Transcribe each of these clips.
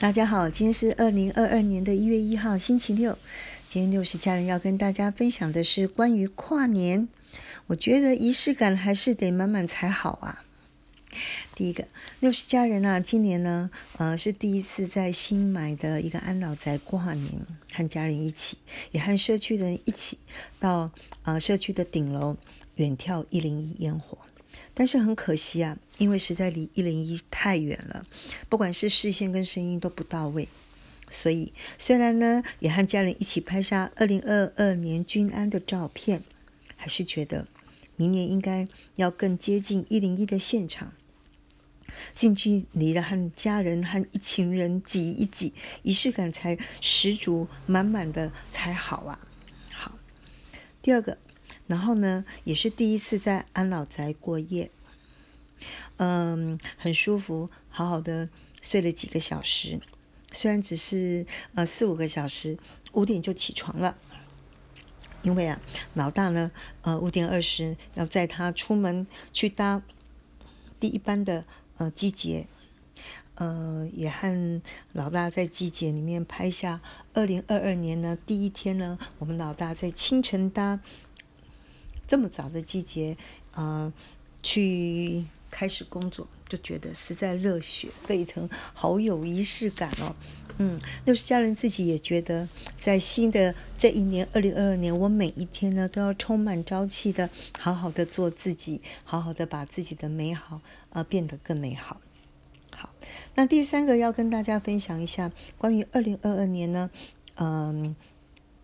大家好，今天是二零二二年的一月一号，星期六。今天六十家人要跟大家分享的是关于跨年。我觉得仪式感还是得满满才好啊。第一个，六十家人啊，今年呢，呃，是第一次在新买的一个安老宅跨年，和家人一起，也和社区的人一起到呃社区的顶楼远眺一零一烟火。但是很可惜啊，因为实在离一零一太远了，不管是视线跟声音都不到位，所以虽然呢也和家人一起拍下二零二二年均安的照片，还是觉得明年应该要更接近一零一的现场，近距离的和家人和一群人挤一挤，仪式感才十足满满的才好啊。好，第二个。然后呢，也是第一次在安老宅过夜，嗯，很舒服，好好的睡了几个小时，虽然只是呃四五个小时，五点就起床了，因为啊，老大呢，呃五点二十要载他出门去搭第一班的呃季节，呃，也和老大在季节里面拍下二零二二年呢第一天呢，我们老大在清晨搭。这么早的季节，啊，去开始工作，就觉得实在热血沸腾，好有仪式感哦。嗯，六十家人自己也觉得，在新的这一年，二零二二年，我每一天呢都要充满朝气的，好好的做自己，好好的把自己的美好啊变得更美好。好，那第三个要跟大家分享一下关于二零二二年呢，嗯。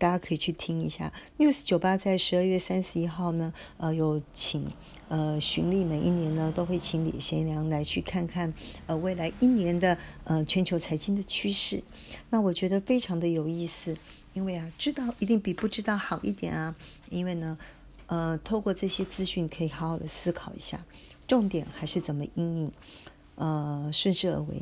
大家可以去听一下，News 酒吧在十二月三十一号呢，呃，有请呃巡礼，每一年呢都会请李贤良来去看看呃未来一年的呃全球财经的趋势。那我觉得非常的有意思，因为啊，知道一定比不知道好一点啊。因为呢，呃，透过这些资讯可以好好的思考一下，重点还是怎么应应，呃，顺势而为。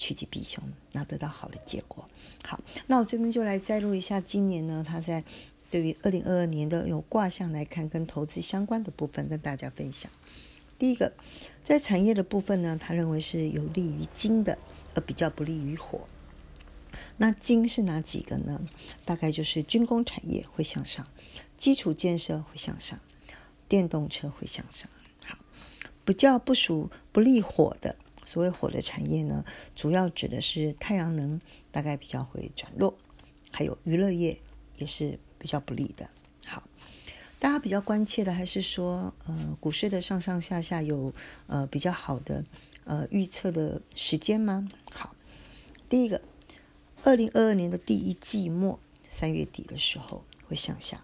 趋吉避凶，那得到好的结果。好，那我这边就来摘录一下今年呢，他在对于二零二二年的有卦象来看，跟投资相关的部分跟大家分享。第一个，在产业的部分呢，他认为是有利于金的，而比较不利于火。那金是哪几个呢？大概就是军工产业会向上，基础建设会向上，电动车会向上。好，比较不属不利火的。所谓火的产业呢，主要指的是太阳能，大概比较会转弱，还有娱乐业也是比较不利的。好，大家比较关切的还是说，呃，股市的上上下下有呃比较好的呃预测的时间吗？好，第一个，二零二二年的第一季末三月底的时候会向下。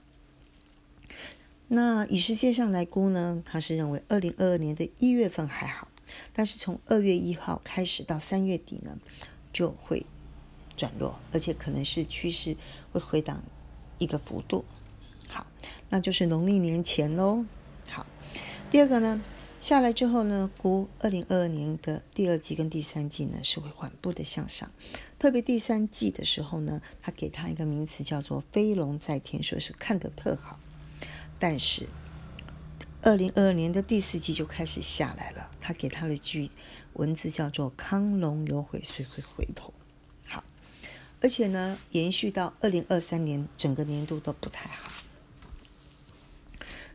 那以世界上来估呢，他是认为二零二二年的一月份还好。但是从二月一号开始到三月底呢，就会转弱，而且可能是趋势会回档一个幅度。好，那就是农历年前喽。好，第二个呢，下来之后呢，估二零二二年的第二季跟第三季呢是会缓步的向上，特别第三季的时候呢，他给他一个名词叫做飞龙在天，说是看得特好，但是。二零二二年的第四季就开始下来了，他给他的句文字叫做“康龙有悔，谁会回头？”好，而且呢，延续到二零二三年整个年度都不太好。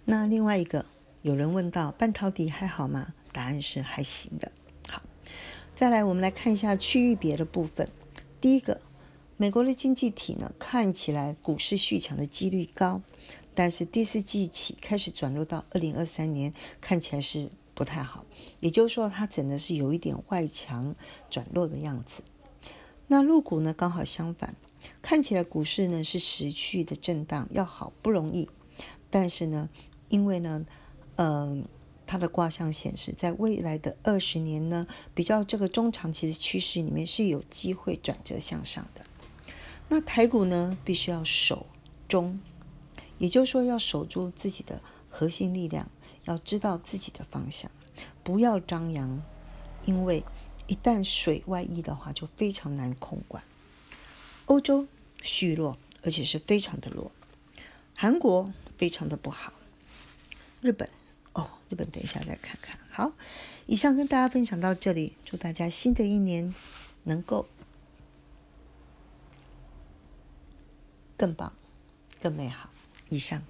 那另外一个，有人问到半导体还好吗？答案是还行的。好，再来我们来看一下区域别的部分。第一个，美国的经济体呢，看起来股市续强的几率高。但是第四季起开始转入到二零二三年，看起来是不太好。也就是说，它真的是有一点外强转弱的样子。那陆股呢，刚好相反，看起来股市呢是持续的震荡，要好不容易。但是呢，因为呢，嗯，它的卦象显示，在未来的二十年呢，比较这个中长期的趋势里面是有机会转折向上的。那台股呢，必须要守中。也就是说要守住自己的核心力量要知道自己的方向不要张扬因为一旦水外溢的话就非常难控管。欧洲虚弱而且是非常的弱韩国非常的不好。日本哦日本等一下再看看。好以上跟大家分享到这里祝大家新的一年能够更棒更美好。以上。